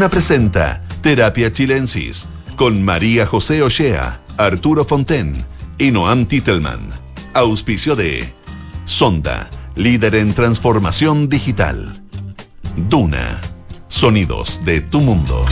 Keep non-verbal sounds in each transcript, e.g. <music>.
Duna presenta Terapia Chilensis con María José Ochea, Arturo Fonten y Noam Titelman. Auspicio de Sonda, líder en transformación digital. Duna, sonidos de tu mundo.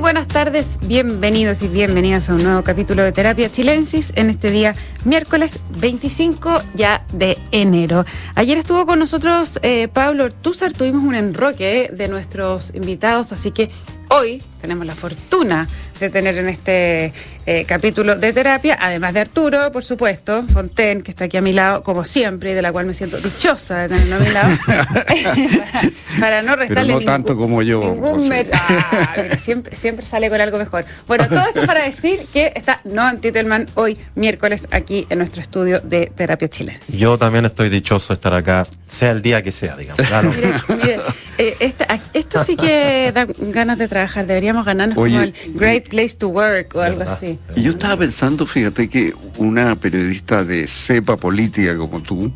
Buenas tardes, bienvenidos y bienvenidas a un nuevo capítulo de Terapia Chilensis en este día miércoles 25 ya de enero. Ayer estuvo con nosotros eh, Pablo Ortúzar, tuvimos un enroque de nuestros invitados, así que hoy tenemos la fortuna de tener en este eh, capítulo de terapia, además de Arturo, por supuesto, Fonten, que está aquí a mi lado, como siempre, y de la cual me siento dichosa de tenerlo a mi lado, <laughs> para, no restarle Pero no tanto como yo. ningún Ah, mira, siempre, siempre sale con algo mejor. Bueno, todo esto para decir que está Noam Titelman hoy, miércoles, aquí en nuestro estudio de terapia chilena. Yo también estoy dichoso de estar acá, sea el día que sea, digamos. Claro. <laughs> Mire, mire, eh, esta- esto sí que <laughs> da ganas de trabajar. Deberíamos ganarnos Oye, como el Great Place to Work o algo ¿Verdad? así. Y yo estaba pensando, fíjate que una periodista de cepa política como tú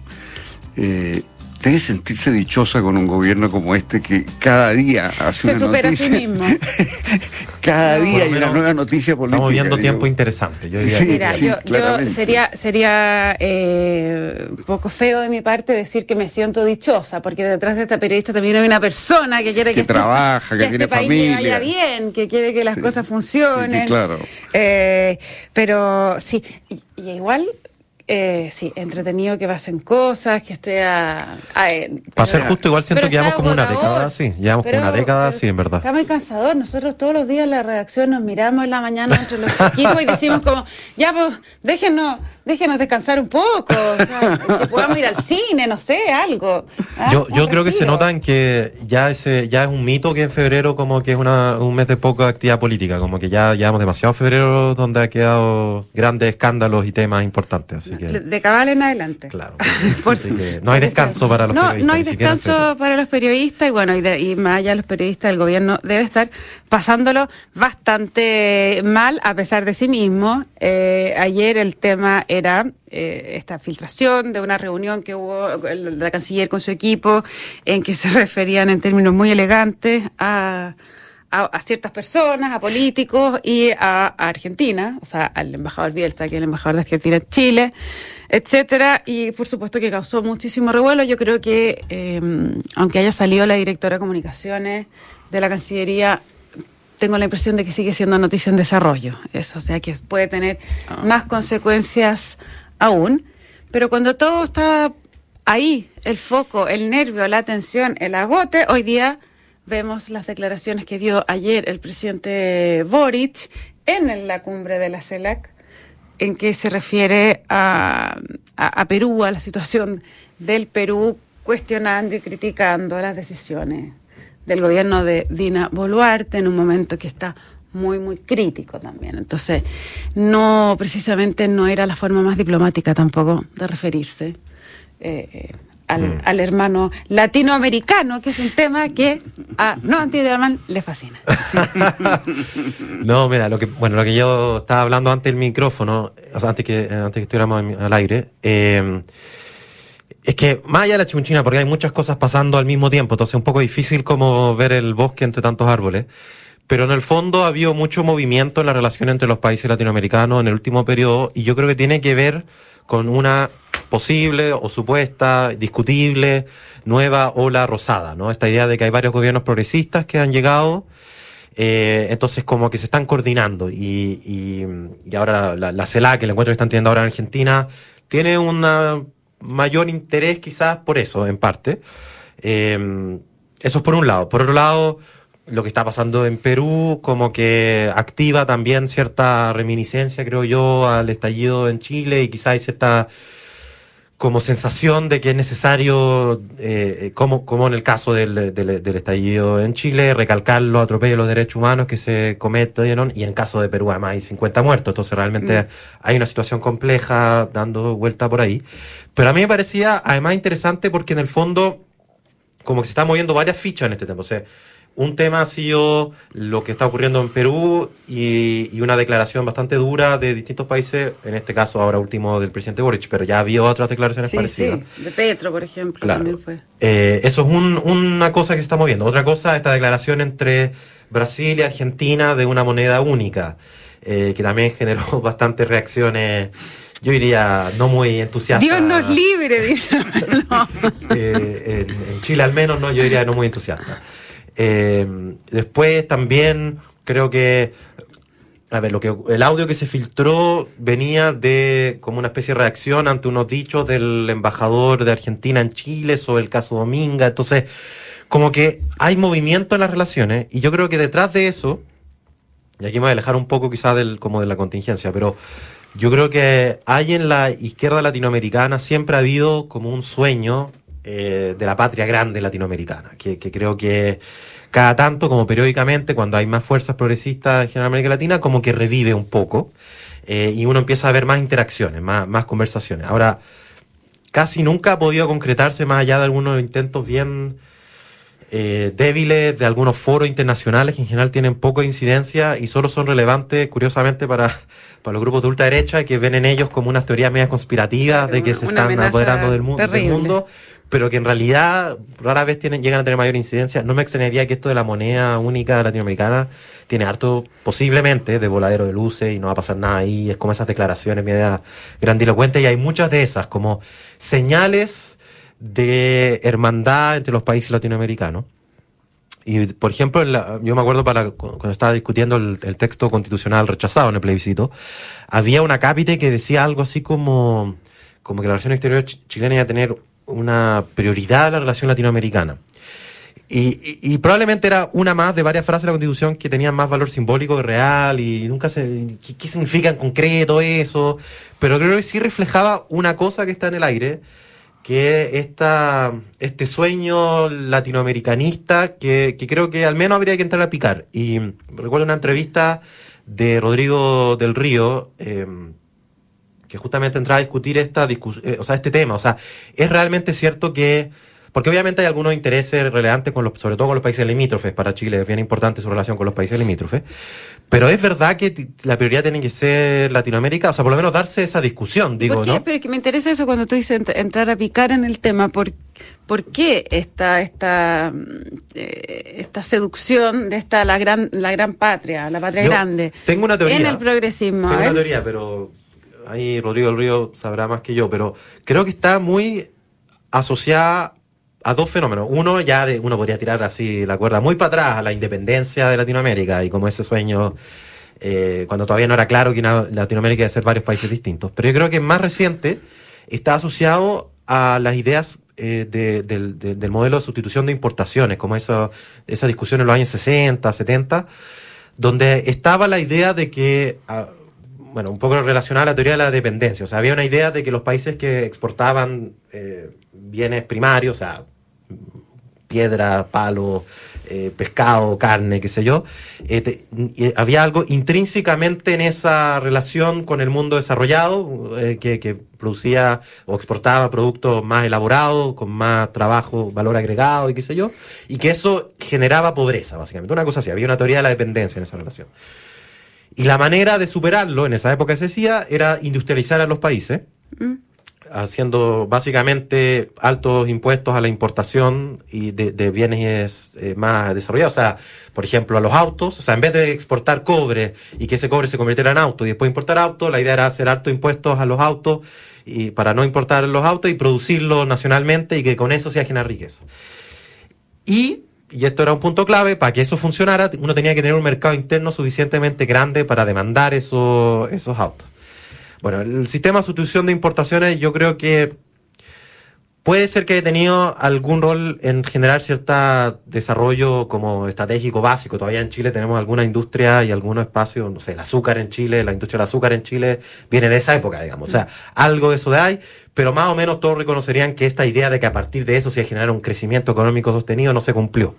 eh, debe sentirse dichosa con un gobierno como este que cada día hace Se una supera a sí noticia. mismo. <laughs> cada día hay una nueva noticia política. Estamos viviendo digo. tiempo interesante. Yo diría Sí. que- Mira, sí, yo, yo sería, sería eh, un poco feo de mi parte decir que me siento dichosa, porque detrás de esta periodista también hay una persona que quiere que, Que trabaja, que a tiene este país le vaya familia. bien, que quiere que las Sí. cosas funcionen. Sí, claro. Eh, pero sí, y, y igual. Eh, sí, entretenido que pasen cosas, que esté a... a- eh, Para ser justo, igual siento que llevamos como una década así. Llevamos como una década así, en verdad. Está muy cansador. Nosotros todos los días en la redacción nos miramos en la mañana entre los <laughs> equipos y decimos como, ya pues, déjenos, déjenos descansar un poco, o sea, que podamos ir al cine, no sé, algo. ¿ah? Yo, yo creo que se respiro. nota en que ya ese ya es un mito que en febrero como que es una, un mes de poca actividad política, como que ya llevamos demasiado febrero donde ha quedado grandes escándalos y temas importantes, así que De cabal en adelante. claro. <laughs> Así que no hay descanso para los no, periodistas. No hay descanso para los periodistas y bueno, y, de- y más allá los periodistas, el gobierno debe estar pasándolo bastante mal a pesar de sí mismo. Eh, ayer el tema era eh, esta filtración de una reunión que hubo la canciller con su equipo en que se <laughs> referían en términos muy elegantes a a, ciertas personas, a políticos y a, Argentina, o sea, al embajador Bielsa, que es el embajador de Argentina en Chile, etcétera, y por supuesto que causó muchísimo revuelo. Yo creo que, eh, aunque haya salido la directora de comunicaciones de la Cancillería, tengo la impresión de que sigue siendo noticia en desarrollo. Eso, o sea, que puede tener más consecuencias aún. Pero cuando todo está ahí, el foco, el nervio, la atención, el agote, hoy día vemos las declaraciones que dio ayer el presidente Boric en la cumbre de la CELAC, en que se refiere a, a- a Perú, a la situación del Perú, cuestionando y criticando las decisiones del gobierno de Dina Boluarte en un momento que está muy, muy crítico también. Entonces, no, precisamente no era la forma más diplomática tampoco de referirse eh, eh, al, al hermano latinoamericano, que es un tema que a no Antiderman le fascina. <laughs> No, mira, lo que, bueno, lo que yo estaba hablando antes del micrófono, o sea, antes que, antes que estuviéramos al aire, eh, es que más allá de la chimunchina, porque hay muchas cosas pasando al mismo tiempo, entonces es un poco difícil como ver el bosque entre tantos árboles. Pero en el fondo ha habido mucho movimiento en la relación entre los países latinoamericanos en el último periodo y yo creo que tiene que ver con una posible o supuesta, discutible, nueva ola rosada, ¿no? Esta idea de que hay varios gobiernos progresistas que han llegado eh, entonces como que se están coordinando y, y, y ahora la, la CELAC, el encuentro que están teniendo ahora en Argentina, tiene un mayor interés quizás por eso, en parte. Eh, eso es por un lado. Por otro lado, lo que está pasando en Perú como que activa también cierta reminiscencia, creo yo, al estallido en Chile y quizás hay cierta como sensación de que es necesario, eh, como, como en el caso del, del, del estallido en Chile, recalcar los atropellos a los derechos humanos que se cometen y en el caso de Perú además hay 50 muertos, entonces realmente Mm. hay una situación compleja dando vuelta por ahí. Pero a mí me parecía además interesante porque en el fondo como que se están moviendo varias fichas en este tema. O sea, un tema ha sido lo que está ocurriendo en Perú y, una declaración bastante dura de distintos países, en este caso ahora último del presidente Boric, pero ya había otras declaraciones parecidas. Sí, de Petro, por ejemplo, también fue. Eh, eso es una cosa que se está moviendo. Otra cosa, esta declaración entre Brasil y Argentina de una moneda única, eh, que también generó <laughs> bastantes reacciones yo diría no muy entusiasta. Dios nos libre, <laughs> eh, en, Chile al menos, no, yo diría no muy entusiasta. Eh, después también creo que, a ver, lo que el audio que se filtró venía de como una especie de reacción ante unos dichos del embajador de Argentina en Chile sobre el caso Dominga. Entonces, como que hay movimiento en las relaciones y yo creo que detrás de eso, y aquí me voy a alejar un poco quizás del, como de la contingencia, pero yo creo que hay en la izquierda latinoamericana siempre ha habido como un sueño eh, de la patria grande latinoamericana, que, creo que cada tanto, como periódicamente, cuando hay más fuerzas progresistas en América Latina, como que revive un poco eh, y uno empieza a ver más interacciones, más, más conversaciones. Ahora, casi nunca ha podido concretarse más allá de algunos intentos bien eh, débiles de algunos foros internacionales que en general tienen poca incidencia y solo son relevantes, curiosamente, para, para los grupos de ultraderecha que ven en ellos como unas teorías medias conspirativas de que se están apoderando del, del mundo pero que en realidad rara vez llegan a tener mayor incidencia. No me extrañaría que esto de la moneda única latinoamericana tiene harto, posiblemente, de voladero de luces y no va a pasar nada ahí. Es como esas declaraciones media grandilocuentes y hay muchas de esas como señales de hermandad entre los países latinoamericanos. Y, por ejemplo, yo me acuerdo cuando estaba discutiendo el, texto constitucional rechazado en el plebiscito, había una cápite que decía algo así como, como que la relación exterior chilena iba a tener una prioridad a la relación latinoamericana. Y, probablemente era una más de varias frases de la Constitución que tenían más valor simbólico que real y nunca se... ¿Qué, significa en concreto eso? Pero creo que sí reflejaba una cosa que está en el aire, que esta, este sueño latinoamericanista que, creo que al menos habría que entrar a picar. Y recuerdo una entrevista de Rodrigo del Río, eh, que justamente entraba a discutir esta eh, o sea, este tema. O sea, es realmente cierto que, porque obviamente hay algunos intereses relevantes con los, sobre todo con los países limítrofes, para Chile es bien importante su relación con los países limítrofes, pero es verdad que la prioridad tiene que ser Latinoamérica, o sea, por lo menos darse esa discusión, digo, ¿Por qué? ¿no? Pero que me interesa eso cuando tú dices entrar a picar en el tema, ¿por, por qué esta, esta, eh, esta seducción de esta la gran, la gran patria, la patria grande? Tengo una teoría. En el progresismo. Tengo una teoría, pero ahí Rodrigo del Río sabrá más que yo, pero creo que está muy asociada a dos fenómenos. Uno, ya de, uno podría tirar así la cuerda muy para atrás a la independencia de Latinoamérica y como ese sueño, eh, cuando todavía no era claro que Latinoamérica iba a ser varios países distintos. Pero yo creo que más reciente está asociado a las ideas eh, del, modelo de sustitución de importaciones, como esa, esa discusión en los años 60, 70, donde estaba la idea de que... Ah, bueno, un poco relacionada a la teoría de la dependencia. O sea, había una idea de que los países que exportaban eh, bienes primarios, o sea, piedra, palo, eh, pescado, carne, qué sé yo, eh, había algo intrínsecamente en esa relación con el mundo desarrollado que, que, producía o exportaba productos más elaborados, con más trabajo, valor agregado y qué sé yo, y que eso generaba pobreza, básicamente. Una cosa así, había una teoría de la dependencia en esa relación. Y la manera de superarlo, en esa época se decía, era industrializar a los países, mm. haciendo básicamente altos impuestos a la importación y de, bienes eh, más desarrollados. O sea, por ejemplo, a los autos. O sea, en vez de exportar cobre y que ese cobre se convirtiera en auto y después importar autos, la idea era hacer altos impuestos a los autos y para no importar los autos y producirlos nacionalmente y que con eso se generar riqueza. Y y esto era un punto clave, para que eso funcionara, uno tenía que tener un mercado interno suficientemente grande para demandar esos, esos autos. Bueno, el sistema de sustitución de importaciones yo creo que Puede ser que haya tenido algún rol en generar cierto desarrollo como estratégico básico. Todavía en Chile tenemos alguna industria y algunos espacios, no sé, el azúcar en Chile, la industria del azúcar en Chile viene de esa época, digamos. O sea, algo de eso de ahí, pero más o menos todos reconocerían que esta idea de que a partir de eso se generar un crecimiento económico sostenido no se cumplió.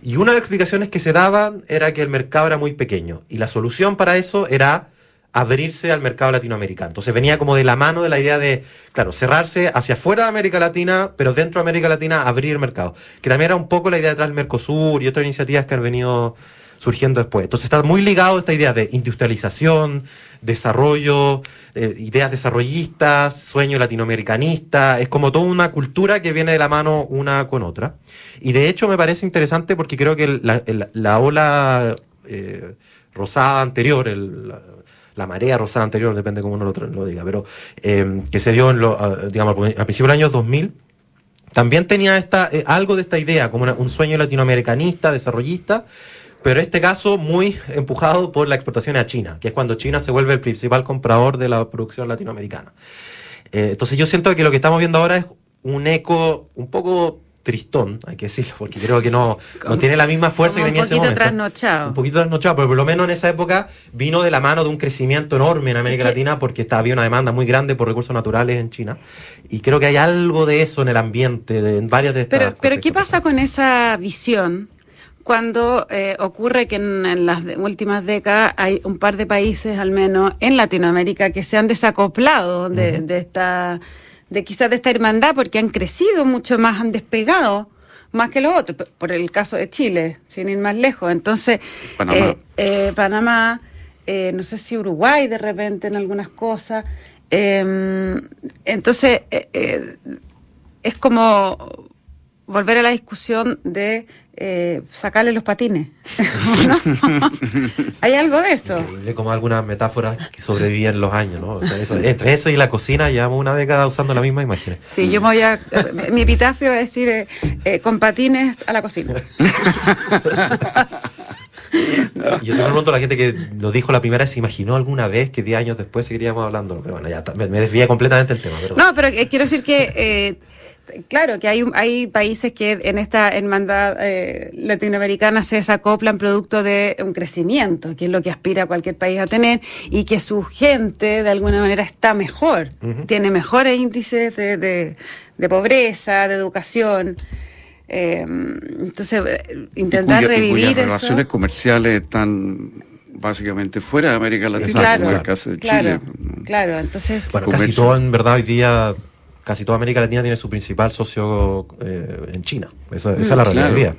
Y una de las explicaciones que se daban era que el mercado era muy pequeño y la solución para eso era abrirse al mercado latinoamericano. Entonces venía como de la mano de la idea de, claro, cerrarse hacia afuera de América Latina, pero dentro de América Latina abrir mercado. Que también era un poco la idea detrás del Mercosur y otras iniciativas que han venido surgiendo después. Entonces está muy ligado a esta idea de industrialización, desarrollo, eh, ideas desarrollistas, sueño latinoamericanista, es como toda una cultura que viene de la mano una con otra. Y de hecho me parece interesante porque creo que la, la ola eh, rosada anterior, el, la, marea rosada anterior, depende cómo uno lo, diga, pero eh, que se dio en lo, digamos, a principios del año 2000, también tenía esta, eh, algo de esta idea, como un sueño latinoamericanista, desarrollista, pero este caso muy empujado por la exportación a China, que es cuando China se vuelve el principal comprador de la producción latinoamericana. Eh, entonces yo siento que lo que estamos viendo ahora es un eco un poco tristón, hay que decirlo, porque creo que no, no tiene la misma fuerza que tenía ese momento. Un poquito trasnochado. Un poquito trasnochado, pero por lo menos en esa época vino de la mano de un crecimiento enorme en América Latina porque había una demanda muy grande por recursos naturales en China. Y creo que hay algo de eso en el ambiente, de, en varias de estas Pero, pero ¿qué pasa con esa visión? cuando eh, ocurre que en, las últimas décadas hay un par de países, al menos en Latinoamérica, que se han desacoplado de, de esta, de quizás de esta hermandad, porque han crecido mucho más, han despegado más que los otros, por el caso de Chile, sin ir más lejos. Entonces, Panamá, eh, Panamá eh, no sé si Uruguay de repente en algunas cosas. Em, entonces, es como volver a la discusión de eh, sacarle los patines. <laughs> Hay algo de eso. Increíble como algunas metáforas que sobreviven los años, ¿no? entre eso y la cocina llevamos una década usando la misma imagen. Sí, yo me voy a... mi epitafio es decir, eh, eh, con patines a la cocina. <laughs> Yo siempre pregunto a la gente que nos dijo la primera, ¿se imaginó alguna vez que 10 años después seguiríamos hablando? Pero bueno, ya me, desvía completamente el tema. No, pero quiero decir que Claro, que hay, hay países que en esta hermandad eh, latinoamericana se desacoplan producto de un crecimiento, que es lo que aspira cualquier país a tener, y que su gente de alguna manera está mejor, tiene mejores índices de, de, pobreza, de educación. Eh, entonces, intentar revivir y las relaciones comerciales están básicamente fuera de América Latina, como el caso de Chile. Claro, entonces... Bueno, casi todo en verdad hoy día casi toda América Latina tiene su principal socio eh, en China. Esa, es la realidad.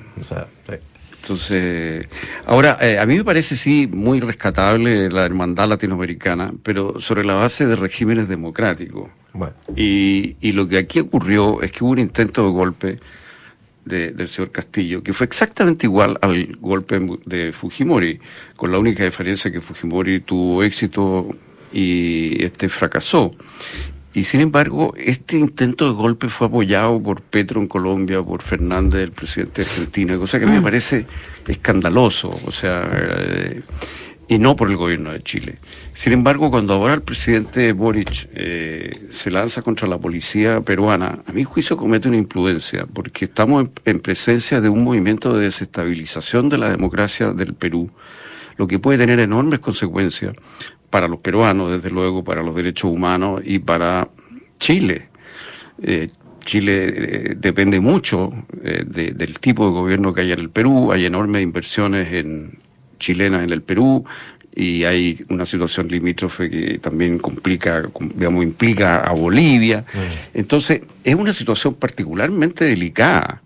Entonces, ahora, eh, a mí me parece sí muy rescatable la hermandad latinoamericana, pero sobre la base de regímenes democráticos. Bueno. Y, y lo que aquí ocurrió es que hubo un intento de golpe del señor Castillo, que fue exactamente igual al golpe de Fujimori, con la única diferencia que Fujimori tuvo éxito y este fracasó. Y sin embargo, este intento de golpe fue apoyado por Petro en Colombia, por Fernández, el presidente de Argentina, cosa que me mm. parece escandaloso, o sea, eh, y no por el gobierno de Chile. Sin embargo, cuando ahora el presidente Boric eh, se lanza contra la policía peruana, a mi juicio comete una imprudencia, porque estamos en presencia de un movimiento de desestabilización de la democracia del Perú, lo que puede tener enormes consecuencias para los peruanos, desde luego, para los derechos humanos y para Chile. Eh, Chile eh, depende mucho eh, del tipo de gobierno que hay en el Perú, hay enormes inversiones en, chilenas en el Perú y hay una situación limítrofe que también complica, digamos, implica a Bolivia. Entonces, es una situación particularmente delicada.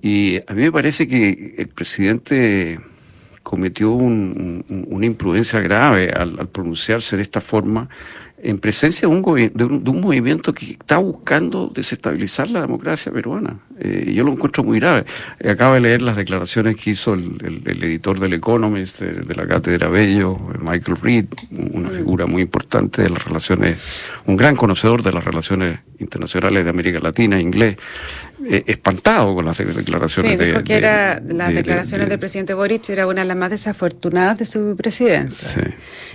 Y a mí me parece que el presidente cometió una imprudencia grave al, pronunciarse de esta forma en presencia de un, de un, movimiento que está buscando desestabilizar la democracia peruana. Eh, yo lo encuentro muy grave. Eh, acabo de leer las declaraciones que hizo el, editor del Economist, de, la cátedra Bello, Michael Reed, una figura muy importante de las relaciones, un gran conocedor de las relaciones internacionales de América Latina, inglés. Eh, espantado con las declaraciones sí, dijo que era, las declaraciones del presidente Boric era una de las más desafortunadas de su presidencia. Sí.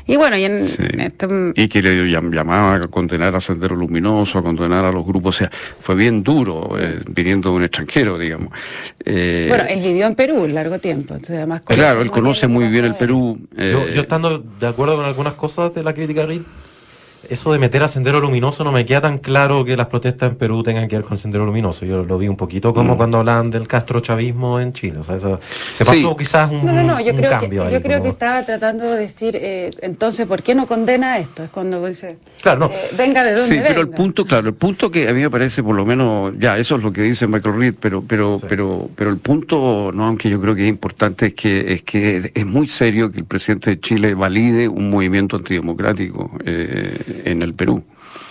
Y bueno, y, en, y que le llamaba a condenar a Sendero Luminoso, a condenar a los grupos, o sea, fue bien duro eh, viniendo de un extranjero, digamos. Eh, bueno, él vivió en Perú largo tiempo, entonces además Claro, él conoce muy bien el Perú. Yo, yo, estando de acuerdo con algunas cosas de la crítica eso de meter a Sendero Luminoso no me queda tan claro que las protestas en Perú tengan que ver con Sendero Luminoso. Yo lo vi un poquito como mm. cuando hablaban del castrochavismo en Chile. O sea, eso, se pasó quizás un, no, no, yo creo cambio. Que, yo creo que estaba tratando de decir, eh, entonces, ¿por qué no condena esto? Es cuando dice, claro, no. Eh, venga de donde Sí, pero el punto, claro, el punto que a mí me parece, por lo menos, ya, eso es lo que dice Michael Reed, pero, pero, pero, pero el punto, no, aunque yo creo que es importante, es que, es que es muy serio que el presidente de Chile valide un movimiento antidemocrático eh, en el Perú.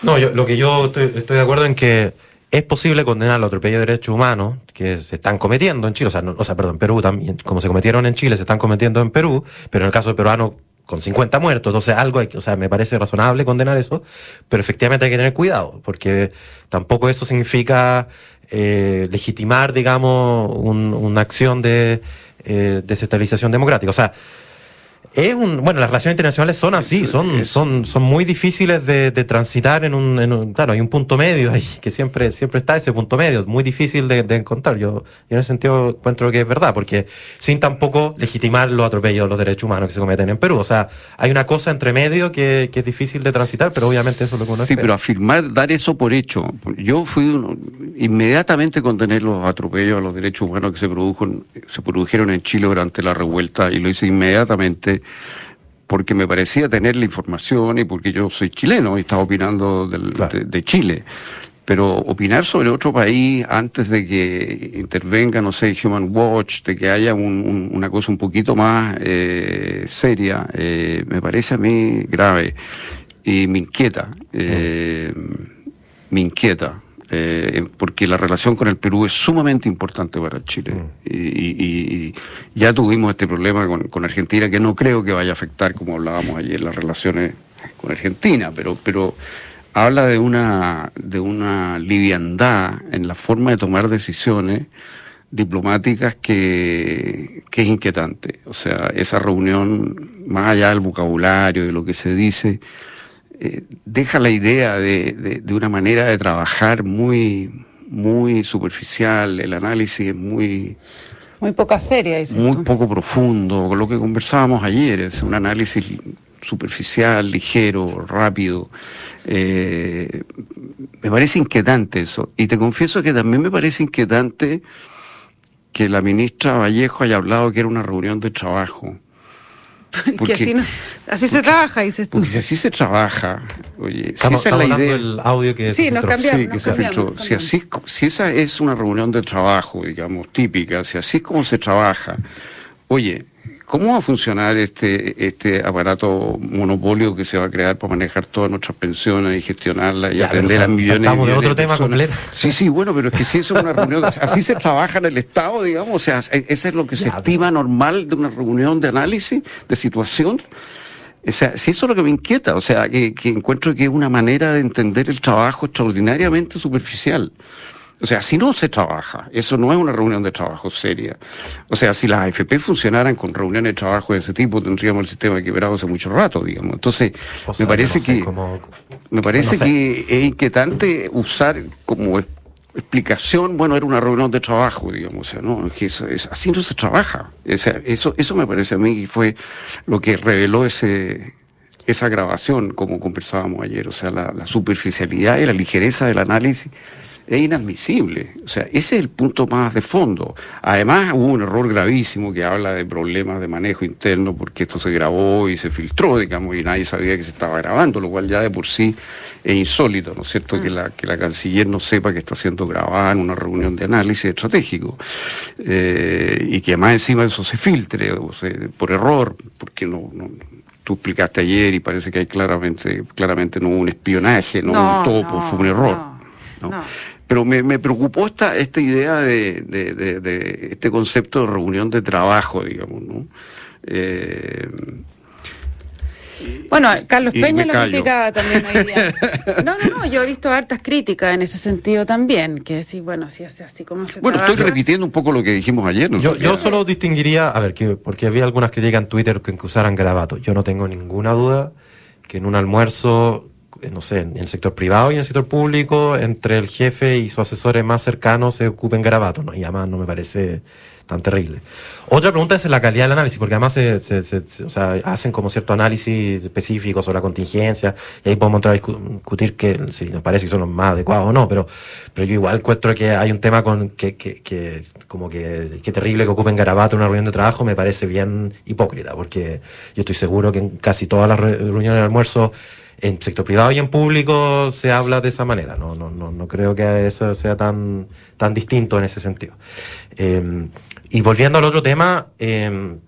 No, yo, lo que yo estoy, de acuerdo en que es posible condenar los atropello de derechos humanos que se están cometiendo en Chile, o sea, o sea, perdón, Perú también, como se cometieron en Chile, se están cometiendo en Perú, pero en el caso peruano con 50 muertos, entonces algo hay, o sea, me parece razonable condenar eso, pero efectivamente hay que tener cuidado, porque tampoco eso significa eh, legitimar, digamos, una acción de eh, desestabilización democrática. O sea, es un, bueno, las relaciones internacionales son así, son, son, son muy difíciles de, de transitar en un, en un, claro, hay un punto medio ahí, que siempre, siempre está ese punto medio, muy difícil de, de encontrar. Yo, yo en ese sentido encuentro que es verdad, porque sin tampoco legitimar los atropellos de los derechos humanos que se cometen en Perú. O sea, hay una cosa entre medio que, que es difícil de transitar, pero obviamente eso es lo que uno Sí, pero afirmar, dar eso por hecho. Yo fui uno, inmediatamente contener los atropellos a los derechos humanos que se produjo, se produjeron en Chile durante la revuelta y lo hice inmediatamente porque me parecía tener la información y porque yo soy chileno y estaba opinando de, Chile. Pero opinar sobre otro país antes de que intervenga, no sé, Human Watch, de que haya una cosa un poquito más eh, seria, eh, me parece a mí grave y me inquieta. Eh, me inquieta. Eh, porque la relación con el Perú es sumamente importante para Chile. Mm. Y, ya tuvimos este problema con, Argentina, que no creo que vaya a afectar, como hablábamos ayer, las relaciones con Argentina, pero, pero habla de una, de una liviandad en la forma de tomar decisiones diplomáticas que, que es inquietante. O sea, esa reunión, más allá del vocabulario, de lo que se dice, eh, deja la idea de, de, una manera de trabajar muy, muy superficial, el análisis es muy... Muy poca seria, Muy poco profundo, con lo que conversábamos ayer, es un análisis superficial, ligero, rápido. Eh, me parece inquietante eso. Y te confieso que también me parece inquietante que la ministra Vallejo haya hablado que era una reunión de trabajo. Porque, así, así se trabaja, dices tú. Porque si así se trabaja, oye, si esa es la idea. El audio que sí, nos cambiamos, sí, que se filtró. Si, así, si esa es una reunión de trabajo, digamos, típica, si así es como se trabaja, oye, ¿Cómo va a funcionar este, este aparato monopolio que se va a crear para manejar todas nuestras pensiones y gestionarlas y atender a millones, de, millones otro tema completo. Sí, sí, bueno, pero es que si eso es una <laughs> reunión, así se trabaja en el Estado, digamos, o sea, ese es lo que se estima normal de una reunión de análisis, de situación. O sea, si eso es lo que me inquieta, o sea, que, que encuentro que es una manera de entender el trabajo extraordinariamente superficial. O sea, si no se trabaja, eso no es una reunión de trabajo seria. O sea, si las AFP funcionaran con reuniones de trabajo de ese tipo, tendríamos el sistema quebrado hace mucho rato, digamos. Entonces, me parece que me parece que es inquietante usar como explicación, bueno, era una reunión de trabajo, digamos, o sea, no, que eso, es, así no se trabaja. O sea, eso, eso me parece a mí que fue lo que reveló ese, esa grabación, como conversábamos ayer, o sea, la, la superficialidad y la ligereza del análisis es inadmisible. O sea, ese es el punto más de fondo. Además, hubo un error gravísimo que habla de problemas de manejo interno porque esto se grabó y se filtró, digamos, y nadie sabía que se estaba grabando, lo cual ya de por sí es insólito, ¿no es cierto? Que, mm. la, que la canciller no sepa que está siendo grabada en una reunión de análisis estratégico eh, y que además encima eso se filtre o por error, porque no, no tú explicaste ayer y parece que hay claramente, claramente no hubo un espionaje, no, un topo, fue un error. ¿no? Pero me, me preocupó esta, esta idea de, de, de, este concepto de reunión de trabajo, digamos, ¿no? Eh, bueno, Carlos Peña lo criticaba también hoy día. No, no, no, yo he visto hartas críticas en ese sentido también, que sí, bueno, si es así como se Bueno, estoy repitiendo un poco lo que dijimos ayer. ¿no? Yo, yo solo distinguiría, a ver, que, porque había algunas críticas en Twitter que usaran grabato. Yo no tengo ninguna duda que en un almuerzo no sé, en el sector privado y en el sector público, entre el jefe y sus asesores más cercanos se ocupen garabatos, ¿no? Y además no me parece tan terrible. Otra pregunta es la calidad del análisis, porque además se, o sea, hacen como cierto análisis específico sobre la contingencia, y ahí podemos entrar a discutir que si nos parece que son los más adecuados o no, pero, pero yo igual encuentro que hay un tema con que, que, que como que, que terrible que ocupen garabato en una reunión de trabajo, me parece bien hipócrita, porque yo estoy seguro que en casi todas las reuniones de almuerzo en sector privado y en público se habla de esa manera. No, no, no, no creo que eso sea tan, tan distinto en ese sentido. Eh, y volviendo al otro tema, eh,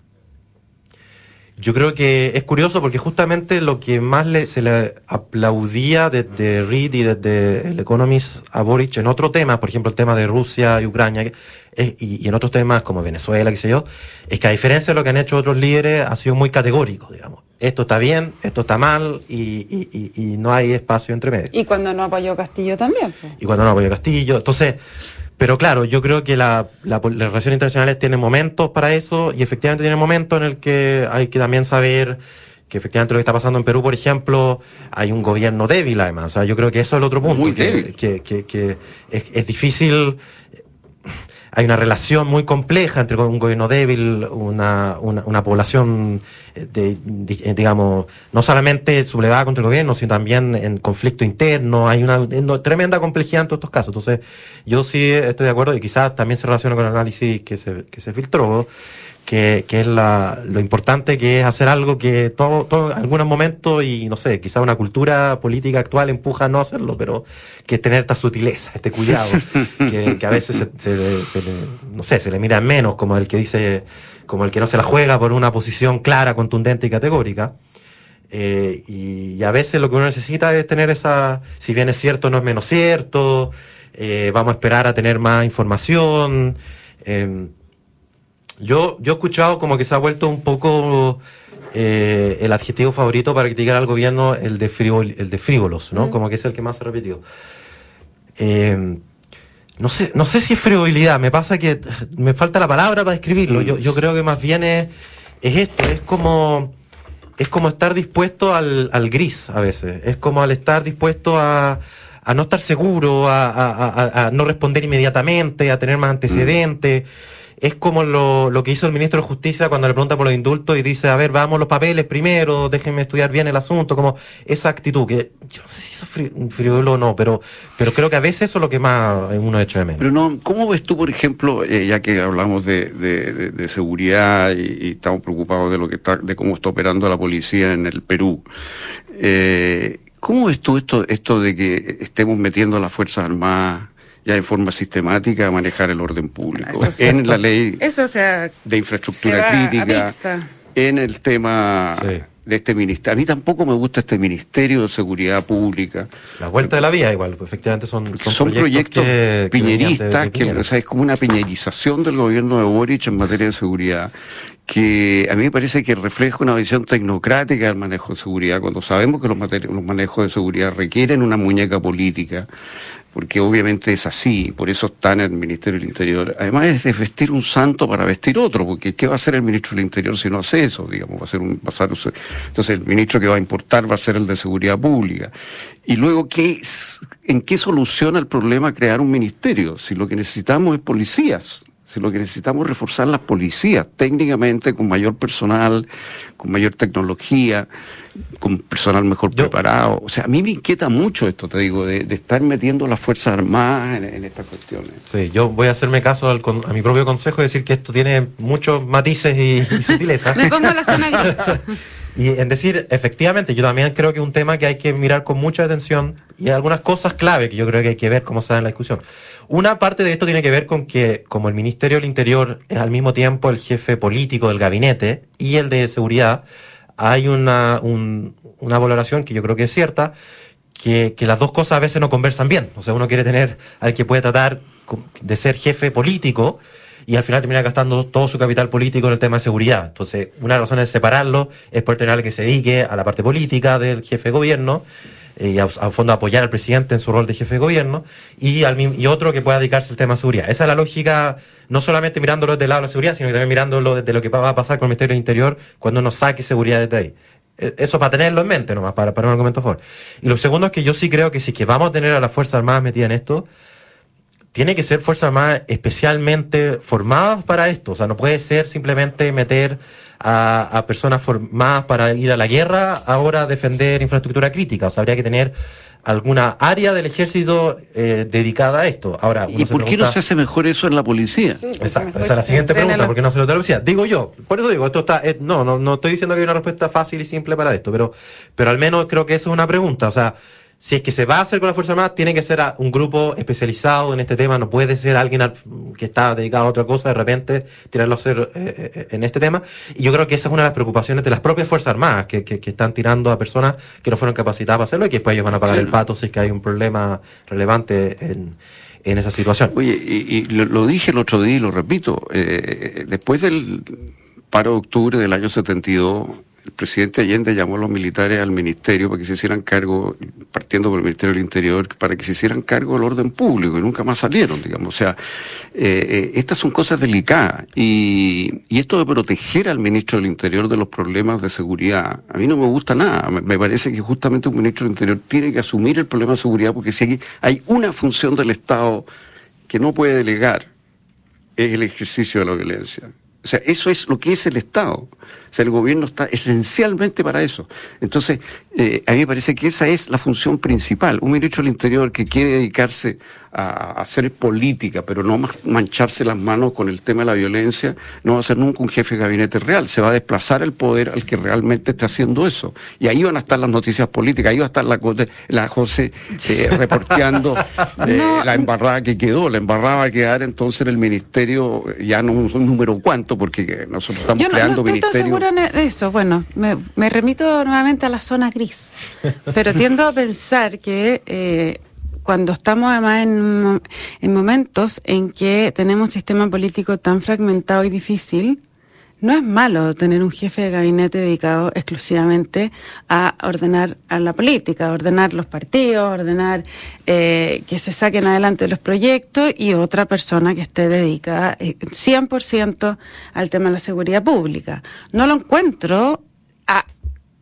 yo creo que es curioso porque justamente lo que más le, se le aplaudía desde Reed y desde el Economist a Boric en otro tema, por ejemplo el tema de Rusia y Ucrania, y, en otros temas como Venezuela, qué sé yo, es que a diferencia de lo que han hecho otros líderes, ha sido muy categórico, digamos. Esto está bien, esto está mal y, y no hay espacio entre medio. Y cuando no apoyó Castillo también. Y cuando no apoyó Castillo. Entonces, pero claro, yo creo que la, la, las relaciones internacionales tienen momentos para eso y efectivamente tienen momentos en el que hay que también saber que efectivamente lo que está pasando en Perú, por ejemplo, hay un gobierno débil además. O sea, yo creo que eso es el otro punto, que, que, que, que, es, es difícil hay una relación muy compleja entre un gobierno débil, una, una, una población, eh, de, eh, digamos, no solamente sublevada contra el gobierno, sino también en conflicto interno. Hay una, tremenda complejidad en todos estos casos. Entonces, yo sí estoy de acuerdo y quizás también se relaciona con el análisis que se, que se filtró que, que es la, lo importante que es hacer algo que todo, todo, en algunos momentos, y no sé, quizá una cultura política actual empuja a no hacerlo, pero que es tener esta sutileza, este cuidado, <laughs> que, que, a veces se, se, se, le, no sé, se le mira menos como el que dice, como el que no se la juega por una posición clara, contundente y categórica. Eh, y, y, a veces lo que uno necesita es tener esa, si bien es cierto, no es menos cierto, eh, vamos a esperar a tener más información. Eh, yo, yo he escuchado como que se ha vuelto un poco eh, el adjetivo favorito para criticar al gobierno, el de, frívol, el de frívolos, ¿no? Mm. Como que es el que más se ha repetido. Eh, no sé, no sé si es frivolidad, me pasa que me falta la palabra para describirlo. Yo, yo creo que más bien es, es esto, es como, es como estar dispuesto al, al gris a veces. Es como al estar dispuesto a, a no estar seguro, a, a, a, no responder inmediatamente, a tener más antecedentes. Mm es como lo, lo, que hizo el ministro de Justicia cuando le pregunta por los indultos y dice, a ver, vamos los papeles primero, déjenme estudiar bien el asunto, como esa actitud, que yo no sé si eso es frívolo o no, pero, pero creo que a veces eso es lo que más uno hecho de menos. Pero no, ¿cómo ves tú, por ejemplo, eh, ya que hablamos de, de, seguridad y, y, estamos preocupados de lo que está, de cómo está operando la policía en el Perú? Eh, ¿Cómo ves tú esto, esto de que estemos metiendo a las Fuerzas Armadas ya de forma sistemática a manejar el orden público. en la ley de infraestructura crítica, en el tema de este ministerio. A mí tampoco me gusta este Ministerio de Seguridad Pública. La vuelta de la vía, igual, pues, efectivamente son, son, proyectos, piñeristas, que, o sea, es como una piñerización del gobierno de Boric en materia de seguridad que a mí me parece que refleja una visión tecnocrática del manejo de seguridad, cuando sabemos que los, manejos de seguridad requieren una muñeca política, porque obviamente es así, por eso está en el Ministerio del Interior. Además es de vestir un santo para vestir otro, porque ¿qué va a hacer el ministro del Interior si no hace eso? Digamos, va a ser un, va a ser, entonces el ministro que va a importar va a ser el de Seguridad Pública. Y luego, ¿qué, ¿en qué soluciona el problema crear un ministerio? Si lo que necesitamos es policías. Si lo que necesitamos es reforzar las policías técnicamente, con mayor personal, con mayor tecnología, con personal mejor preparado. O sea, a mí me inquieta mucho esto, te digo, de, estar metiendo las Fuerzas Armadas en, estas cuestiones. Sí, yo voy a hacerme caso al, a mi propio consejo y decir que esto tiene muchos matices y, y sutilezas. <laughs> me pongo la zona gris. <laughs> Y en decir, efectivamente, yo también creo que es un tema que hay que mirar con mucha atención y hay algunas cosas clave que yo creo que hay que ver cómo se da en la discusión. Una parte de esto tiene que ver con que, como el Ministerio del Interior es al mismo tiempo el jefe político del gabinete y el de seguridad, hay una, un, una valoración que yo creo que es cierta, que, que las dos cosas a veces no conversan bien. O sea, uno quiere tener al que puede tratar de ser jefe político, y al final termina gastando todo su capital político en el tema de seguridad. Entonces, una razones de separarlo es por tener que se dedique a la parte política del jefe de gobierno eh, y a, a, fondo apoyar al presidente en su rol de jefe de gobierno y, al, y otro que pueda dedicarse al tema de seguridad. Esa es la lógica, no solamente mirándolo desde el lado de la seguridad, sino también mirándolo desde lo que va a pasar con el Ministerio del Interior cuando uno saque seguridad desde ahí. Eh, eso para tenerlo en mente nomás, para, para un argumento a favor. Y lo segundo es que yo sí creo que si que vamos a tener a las Fuerzas Armadas metidas en esto, tiene que ser Fuerzas Armadas especialmente formadas para esto. O sea, no puede ser simplemente meter a, personas formadas para ir a la guerra, ahora defender infraestructura crítica. O sea, habría que tener alguna área del ejército eh, dedicada a esto. Ahora, ¿Y por qué no se hace mejor eso en la policía? Exacto, esa es la siguiente pregunta, ¿por qué no se lo da la policía? Digo yo, por eso digo, esto está, eh, no, no, no estoy diciendo que hay una respuesta fácil y simple para esto, pero, pero al menos creo que eso es una pregunta, o sea, si es que se va a hacer con la Fuerza Armada, tiene que ser un grupo especializado en este tema, no puede ser alguien que está dedicado a otra cosa, de repente tirarlo a hacer eh, eh, en este tema. Y yo creo que esa es una de las preocupaciones de las propias Fuerzas Armadas, que, que, están tirando a personas que no fueron capacitadas para hacerlo y que después ellos van a pagar el pato si es que hay un problema relevante en, en esa situación. Oye, y, lo, dije el otro día y lo repito, eh, después del paro de octubre del año 72, el presidente Allende llamó a los militares al ministerio para que se hicieran cargo, partiendo por el Ministerio del Interior, para que se hicieran cargo del orden público y nunca más salieron, digamos. O sea, eh, eh, estas son cosas delicadas y, y, esto de proteger al ministro del Interior de los problemas de seguridad, a mí no me gusta nada. Me, me parece que justamente un ministro del Interior tiene que asumir el problema de seguridad porque si aquí hay una función del Estado que no puede delegar, es el ejercicio de la violencia. O sea, eso es lo que es el Estado. Sea, el gobierno está esencialmente para eso. Entonces, eh, a mí me parece que esa es la función principal. Un ministro del Interior que quiere dedicarse a, hacer política, pero no mancharse las manos con el tema de la violencia, no va a ser nunca un jefe de gabinete real. Se va a desplazar el poder al que realmente está haciendo eso. Y ahí van a estar las noticias políticas, ahí va a estar la, la José eh, reporteando <laughs> eh, la embarrada que quedó. La embarrada va a quedar entonces en el ministerio, ya no un número cuánto, porque nosotros estamos creando ministerios eso. Bueno, me, remito nuevamente a la zona gris, pero tiendo a pensar que eh, cuando estamos además en, en momentos en que tenemos un sistema político tan fragmentado y difícil, no es malo tener un jefe de gabinete dedicado exclusivamente a ordenar a la política, ordenar los partidos, ordenar eh, que se saquen adelante los proyectos y otra persona que esté dedicada 100% eh, al tema de la seguridad pública. No lo encuentro a,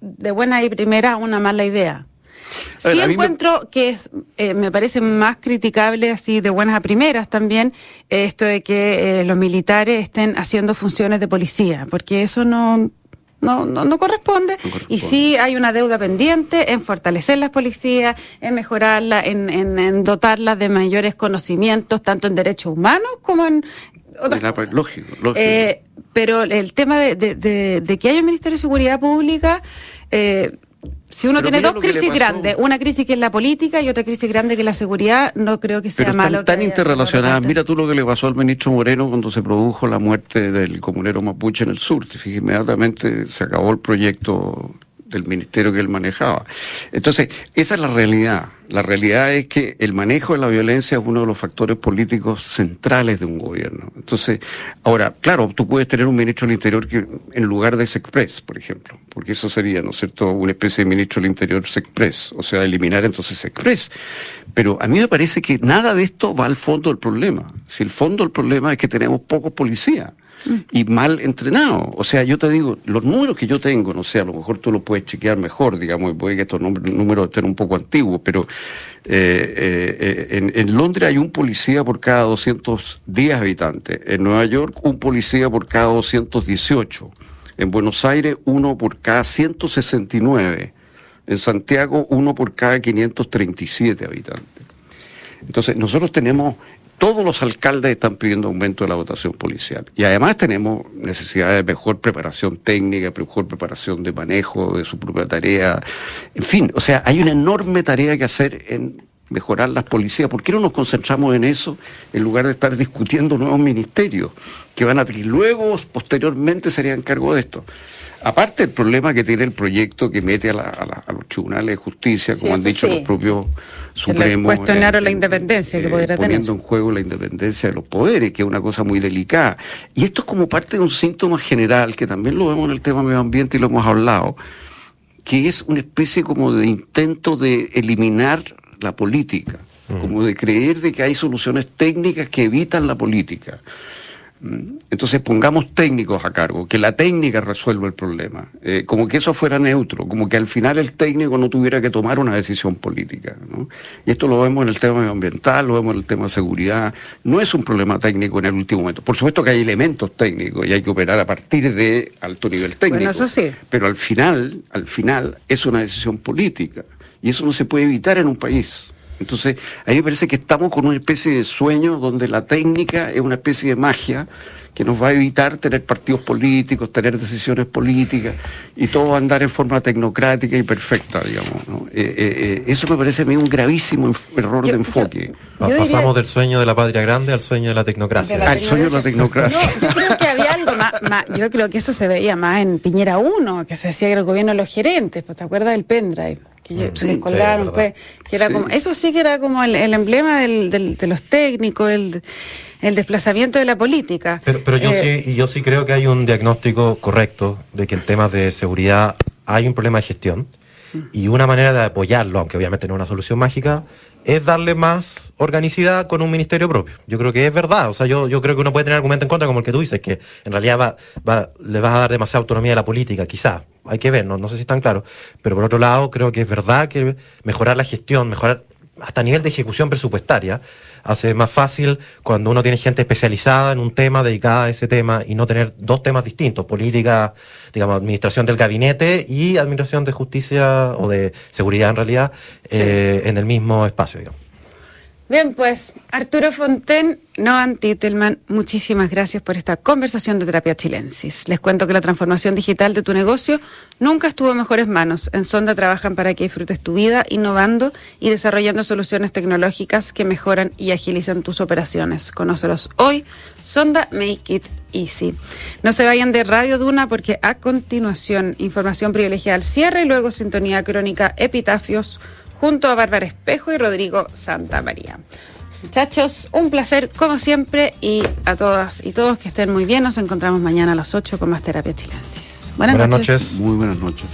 de buena y primera una mala idea. Sí encuentro que es, eh, me parece más criticable así de buenas a primeras también esto de que eh, los militares estén haciendo funciones de policía, porque eso no, no, no, corresponde. Y sí hay una deuda pendiente en fortalecer las policías, en mejorarla, en, en, dotarlas de mayores conocimientos, tanto en derechos humanos como en otras cosas. Lógico, lógico. Eh, pero el tema de, de, de, que haya un Ministerio de Seguridad Pública, eh, si uno tiene dos crisis grandes, una crisis que es la política y otra crisis grande que es la seguridad, no creo que sea Pero malo. Están tan interrelacionadas. Mira tú lo que le pasó al ministro Moreno cuando se produjo la muerte del comunero mapuche en el sur. Inmediatamente se acabó el proyecto del ministerio que él manejaba. Entonces, esa es la realidad. La realidad es que el manejo de la violencia es uno de los factores políticos centrales de un gobierno. Entonces, ahora, claro, tú puedes tener un ministro del Interior que en lugar de Sexpress, por ejemplo, porque eso sería, ¿no es cierto?, una especie de ministro del Interior Sexpress, o sea, eliminar entonces Sexpress. Pero a mí me parece que nada de esto va al fondo del problema. Si el fondo del problema es que tenemos pocos policías y mal entrenado. O sea, yo te digo, los números que yo tengo, no sé, a lo mejor tú los puedes chequear mejor, digamos, y puede que estos números estén un poco antiguos, pero eh, eh, en, en, Londres hay un policía por cada 210 habitantes, en Nueva York un policía por cada 218, en Buenos Aires uno por cada 169, en Santiago uno por cada 537 habitantes. Entonces, nosotros tenemos todos los alcaldes están pidiendo aumento de la votación policial. Y además tenemos necesidad de mejor preparación técnica, mejor preparación de manejo de su propia tarea. En fin, o sea, hay una enorme tarea que hacer en mejorar las policías. ¿Por qué no nos concentramos en eso en lugar de estar discutiendo nuevos ministerios que van a que luego, posteriormente, serían cargo de esto? Aparte el problema que tiene el proyecto que mete a, los tribunales de justicia, como han dicho los propios supremos. Cuestionaron la independencia que eh, Poniendo en juego la independencia de los poderes, que es una cosa muy delicada. Y esto es como parte de un síntoma general, que también lo vemos en el tema medio ambiente y lo hemos hablado, que es una especie como de intento de eliminar la política, mm. como de creer de que hay soluciones técnicas que evitan la política. Mm. Entonces pongamos técnicos a cargo, que la técnica resuelva el problema, eh, como que eso fuera neutro, como que al final el técnico no tuviera que tomar una decisión política. Y esto lo vemos en el tema medioambiental, lo vemos en el tema de seguridad. No es un problema técnico en el último momento. Por supuesto que hay elementos técnicos y hay que operar a partir de alto nivel técnico. Bueno, eso sí. Pero al final, al final es una decisión política y eso no se puede evitar en un país. Entonces, a mí me parece que estamos con una especie de sueño donde la técnica es una especie de magia que nos va a evitar tener partidos políticos, tener decisiones políticas y todo andar en forma tecnocrática y perfecta, digamos. Eh, eh, eh, eso me parece a mí un gravísimo error de enfoque. Pasamos del sueño de la patria grande al sueño de la tecnocracia. al sueño de la tecnocracia. yo creo que había algo más, yo creo que eso se veía más en Piñera 1, que se decía que el gobierno de los gerentes, pues te acuerdas del pendrive que mm, colgaron, pues, que era como, eso sí que era como el, emblema del, de los técnicos, el, el, desplazamiento de la política. Pero, pero yo eh, sí, yo sí creo que hay un diagnóstico correcto de que en temas de seguridad hay un problema de gestión mm. y una manera de apoyarlo, aunque obviamente no es una solución mágica, es darle más organicidad con un ministerio propio. Yo creo que es verdad. O sea, yo, yo creo que uno puede tener argumento en contra, como el que tú dices, que en realidad va, va, le vas a dar demasiada autonomía a la política, quizás. Hay que ver, no, no sé si es tan claro. Pero por otro lado, creo que es verdad que mejorar la gestión, mejorar hasta a nivel de ejecución presupuestaria, hace más fácil cuando uno tiene gente especializada en un tema, dedicada a ese tema, y no tener dos temas distintos, política, digamos, administración del gabinete y administración de justicia o de seguridad en realidad, eh, en el mismo espacio, digamos. Bien, pues Arturo Fonten, Noan Titelman, muchísimas gracias por esta conversación de Terapia Chilensis. Les cuento que la transformación digital de tu negocio nunca estuvo en mejores manos. En Sonda trabajan para que disfrutes tu vida innovando y desarrollando soluciones tecnológicas que mejoran y agilizan tus operaciones. Conócelos hoy. Sonda Make It Easy. No se vayan de Radio Duna porque a continuación información privilegiada al cierre y luego sintonía crónica Epitafios junto a Bárbara Espejo y Rodrigo Santa María. Muchachos, un placer como siempre y a todas y todos que estén muy bien. Nos encontramos mañana a las 8 con más terapia chilensis. Buenas, noches. Muy buenas noches.